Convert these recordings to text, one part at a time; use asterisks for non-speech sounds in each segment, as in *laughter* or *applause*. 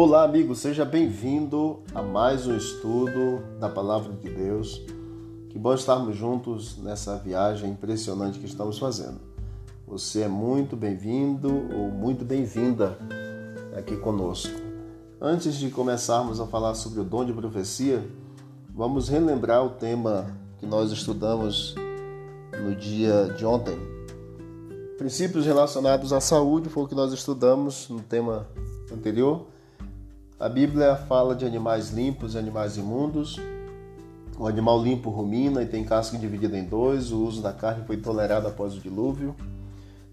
Olá, amigo, seja bem-vindo a mais um estudo da Palavra de Deus. Que bom estarmos juntos nessa viagem impressionante que estamos fazendo. Você é muito bem-vindo ou muito bem-vinda aqui conosco. Antes de começarmos a falar sobre o dom de profecia, vamos relembrar o tema que nós estudamos no dia de ontem. Princípios relacionados à saúde foi o que nós estudamos no tema anterior. A Bíblia fala de animais limpos e animais imundos. O animal limpo rumina e tem casca dividida em dois. O uso da carne foi tolerado após o dilúvio.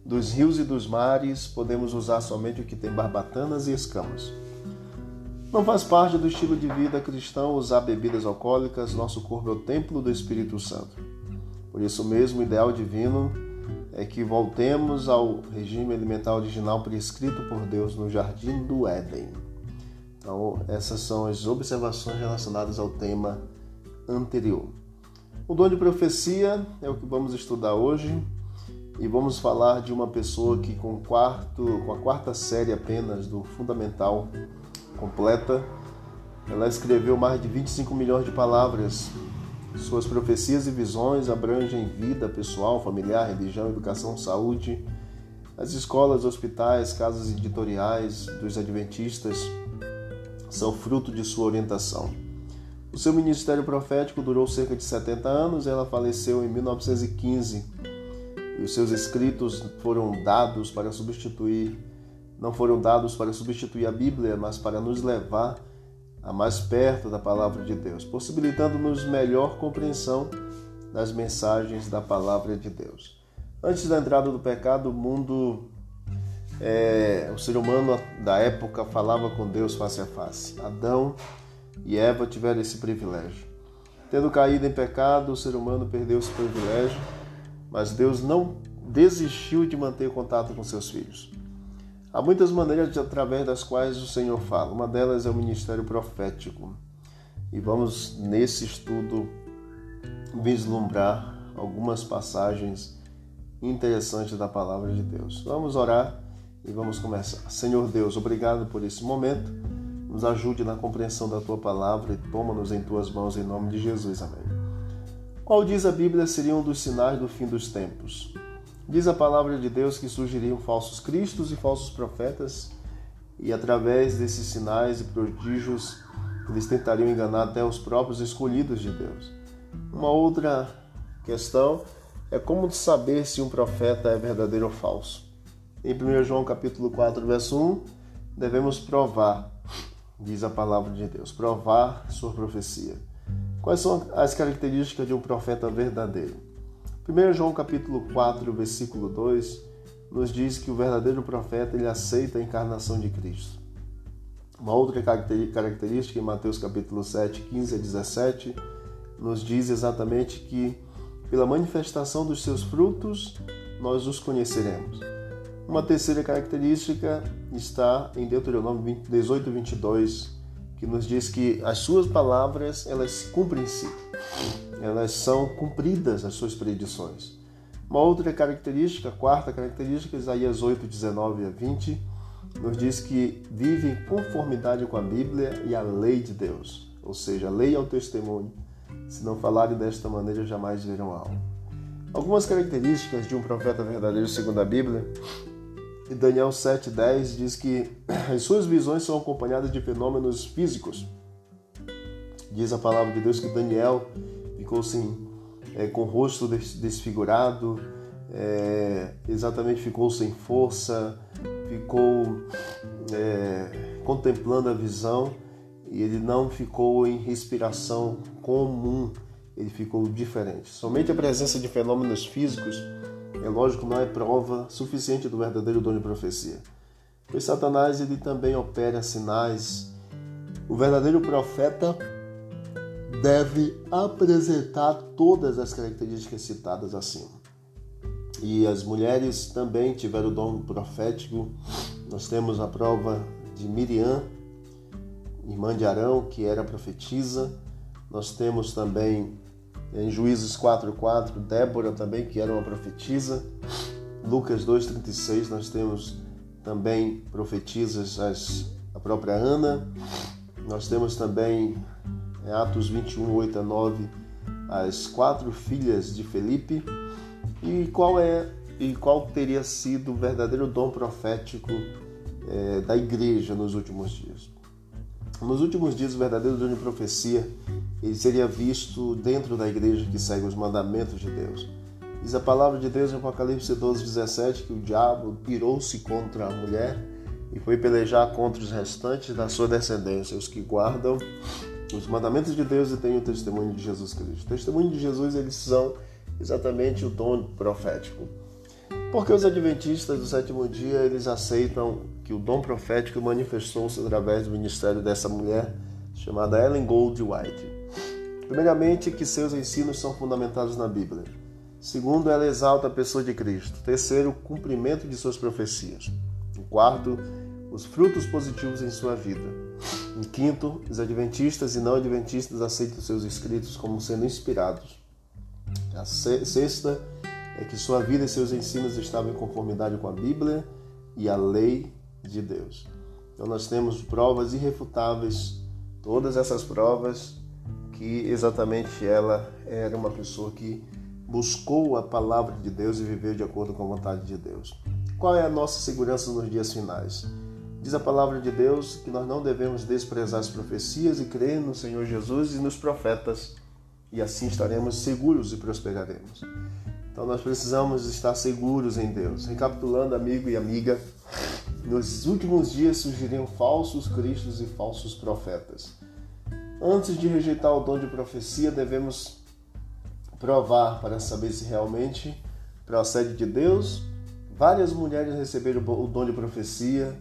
Dos rios e dos mares, podemos usar somente o que tem barbatanas e escamas. Não faz parte do estilo de vida cristão usar bebidas alcoólicas. Nosso corpo é o templo do Espírito Santo. Por isso mesmo, o ideal divino é que voltemos ao regime alimentar original prescrito por Deus no jardim do Éden. Então, essas são as observações relacionadas ao tema anterior. O dom de profecia é o que vamos estudar hoje e vamos falar de uma pessoa que com, quarto, com a quarta série apenas do fundamental completa, ela escreveu mais de 25 milhões de palavras. Suas profecias e visões abrangem vida pessoal, familiar, religião, educação, saúde, as escolas, hospitais, casas editoriais dos adventistas, são fruto de sua orientação. O seu ministério profético durou cerca de 70 anos ela faleceu em 1915. E os seus escritos foram dados para substituir, não foram dados para substituir a Bíblia, mas para nos levar a mais perto da palavra de Deus, possibilitando-nos melhor compreensão das mensagens da palavra de Deus. Antes da entrada do pecado, o mundo é, o ser humano da época falava com Deus face a face. Adão e Eva tiveram esse privilégio. Tendo caído em pecado, o ser humano perdeu esse privilégio, mas Deus não desistiu de manter contato com seus filhos. Há muitas maneiras através das quais o Senhor fala. Uma delas é o ministério profético. E vamos nesse estudo vislumbrar algumas passagens interessantes da palavra de Deus. Vamos orar e vamos começar. Senhor Deus, obrigado por esse momento. Nos ajude na compreensão da tua palavra e toma-nos em tuas mãos em nome de Jesus. Amém. Qual diz a Bíblia seria um dos sinais do fim dos tempos? Diz a palavra de Deus que surgiriam falsos cristos e falsos profetas, e através desses sinais e prodígios eles tentariam enganar até os próprios escolhidos de Deus. Uma outra questão é como saber se um profeta é verdadeiro ou falso. Em 1 João capítulo 4, verso 1, devemos provar, diz a palavra de Deus, provar sua profecia. Quais são as características de um profeta verdadeiro? 1 João capítulo 4, versículo 2, nos diz que o verdadeiro profeta ele aceita a encarnação de Cristo. Uma outra característica em Mateus capítulo 7, 15 a 17, nos diz exatamente que pela manifestação dos seus frutos nós os conheceremos. Uma terceira característica está em Deuteronômio 18, 22, que nos diz que as suas palavras elas se cumprem em si, elas são cumpridas as suas predições. Uma outra característica, a quarta característica, Isaías 8, 19 a 20, nos diz que vive em conformidade com a Bíblia e a lei de Deus, ou seja, a lei é o testemunho. Se não falarem desta maneira, jamais verão algo. Algumas características de um profeta verdadeiro segundo a Bíblia Daniel 7,10 diz que *clears throat* as suas visões são acompanhadas de fenômenos físicos. Diz a palavra de Deus que Daniel ficou assim, é, com o rosto desfigurado, é, exatamente ficou sem força, ficou é, contemplando a visão e ele não ficou em respiração comum, ele ficou diferente. Somente a presença de fenômenos físicos é lógico, não é prova suficiente do verdadeiro dom de profecia. Pois Satanás ele também opera sinais. O verdadeiro profeta deve apresentar todas as características citadas acima. E as mulheres também tiveram o dom profético. Nós temos a prova de Miriam, irmã de Arão, que era profetisa. Nós temos também em Juízes 4:4, Débora também, que era uma profetisa. Lucas 2:36, nós temos também profetisas as a própria Ana. Nós temos também em Atos 21, 8 a 9, as quatro filhas de Felipe. E qual é e qual teria sido o verdadeiro dom profético é, da igreja nos últimos dias? Nos últimos dias, o verdadeiro dom de profecia ele seria visto dentro da igreja que segue os mandamentos de Deus. Diz a palavra de Deus em Apocalipse 12, 17 que o diabo pirou-se contra a mulher e foi pelejar contra os restantes da sua descendência, os que guardam os mandamentos de Deus e têm o testemunho de Jesus Cristo. O testemunho de Jesus, eles são exatamente o dom profético. Porque os adventistas do sétimo dia, eles aceitam que o dom profético manifestou-se através do ministério dessa mulher chamada Ellen Gold White. Primeiramente, que seus ensinos são fundamentados na Bíblia. Segundo, ela exalta a pessoa de Cristo. Terceiro, o cumprimento de suas profecias. quarto, os frutos positivos em sua vida. Em quinto, os adventistas e não adventistas aceitam seus escritos como sendo inspirados. A sexta é que sua vida e seus ensinos estavam em conformidade com a Bíblia e a lei de Deus. Então nós temos provas irrefutáveis, todas essas provas que exatamente ela era uma pessoa que buscou a palavra de Deus e viveu de acordo com a vontade de Deus. Qual é a nossa segurança nos dias finais? Diz a palavra de Deus que nós não devemos desprezar as profecias e crer no Senhor Jesus e nos profetas, e assim estaremos seguros e prosperaremos. Então nós precisamos estar seguros em Deus. Recapitulando, amigo e amiga, nos últimos dias surgiriam falsos cristos e falsos profetas. Antes de rejeitar o dom de profecia, devemos provar para saber se realmente procede de Deus. Várias mulheres receberam o dom de profecia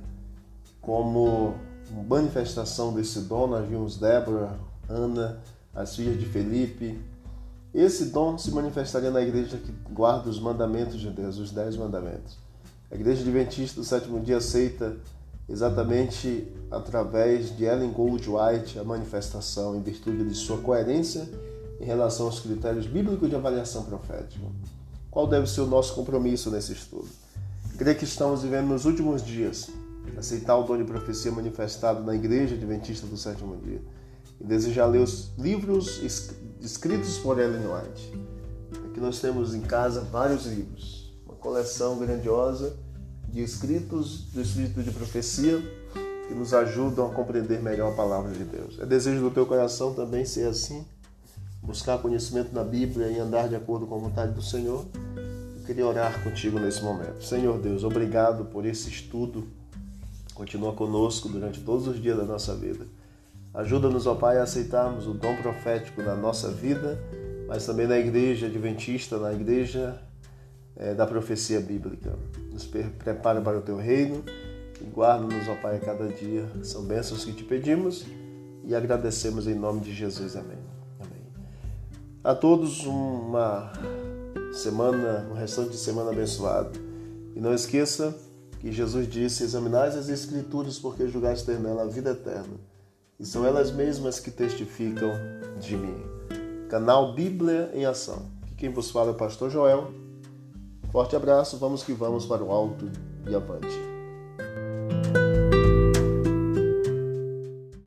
como manifestação desse dom. Nós vimos Débora, Ana, as filhas de Felipe. Esse dom se manifestaria na igreja que guarda os mandamentos de Deus, os dez mandamentos. A igreja adventista do sétimo dia aceita exatamente através de Ellen Gold White a manifestação em virtude de sua coerência em relação aos critérios bíblicos de avaliação profética. Qual deve ser o nosso compromisso nesse estudo? Creio que estamos vivendo nos últimos dias aceitar o dom de profecia manifestado na Igreja Adventista do Sétimo Dia e desejar ler os livros escritos por Ellen White. Aqui nós temos em casa vários livros, uma coleção grandiosa de escritos do Espírito de Profecia que nos ajudam a compreender melhor a palavra de Deus. É desejo do teu coração também ser assim? buscar conhecimento na Bíblia e andar de acordo com a vontade do Senhor, eu queria orar contigo nesse momento. Senhor Deus, obrigado por esse estudo. Continua conosco durante todos os dias da nossa vida. Ajuda-nos, ó Pai, a aceitarmos o dom profético na nossa vida, mas também na igreja adventista, na igreja é, da profecia bíblica. Nos prepara para o teu reino e guarda-nos, ó Pai, a cada dia. São bênçãos que te pedimos e agradecemos em nome de Jesus. Amém. A todos uma semana, um restante de semana abençoado. E não esqueça que Jesus disse: Examinais as Escrituras, porque julgais ter nela a vida eterna. E são elas mesmas que testificam de mim. Canal Bíblia em Ação. Aqui quem vos fala é o Pastor Joel. Forte abraço, vamos que vamos para o alto e avante.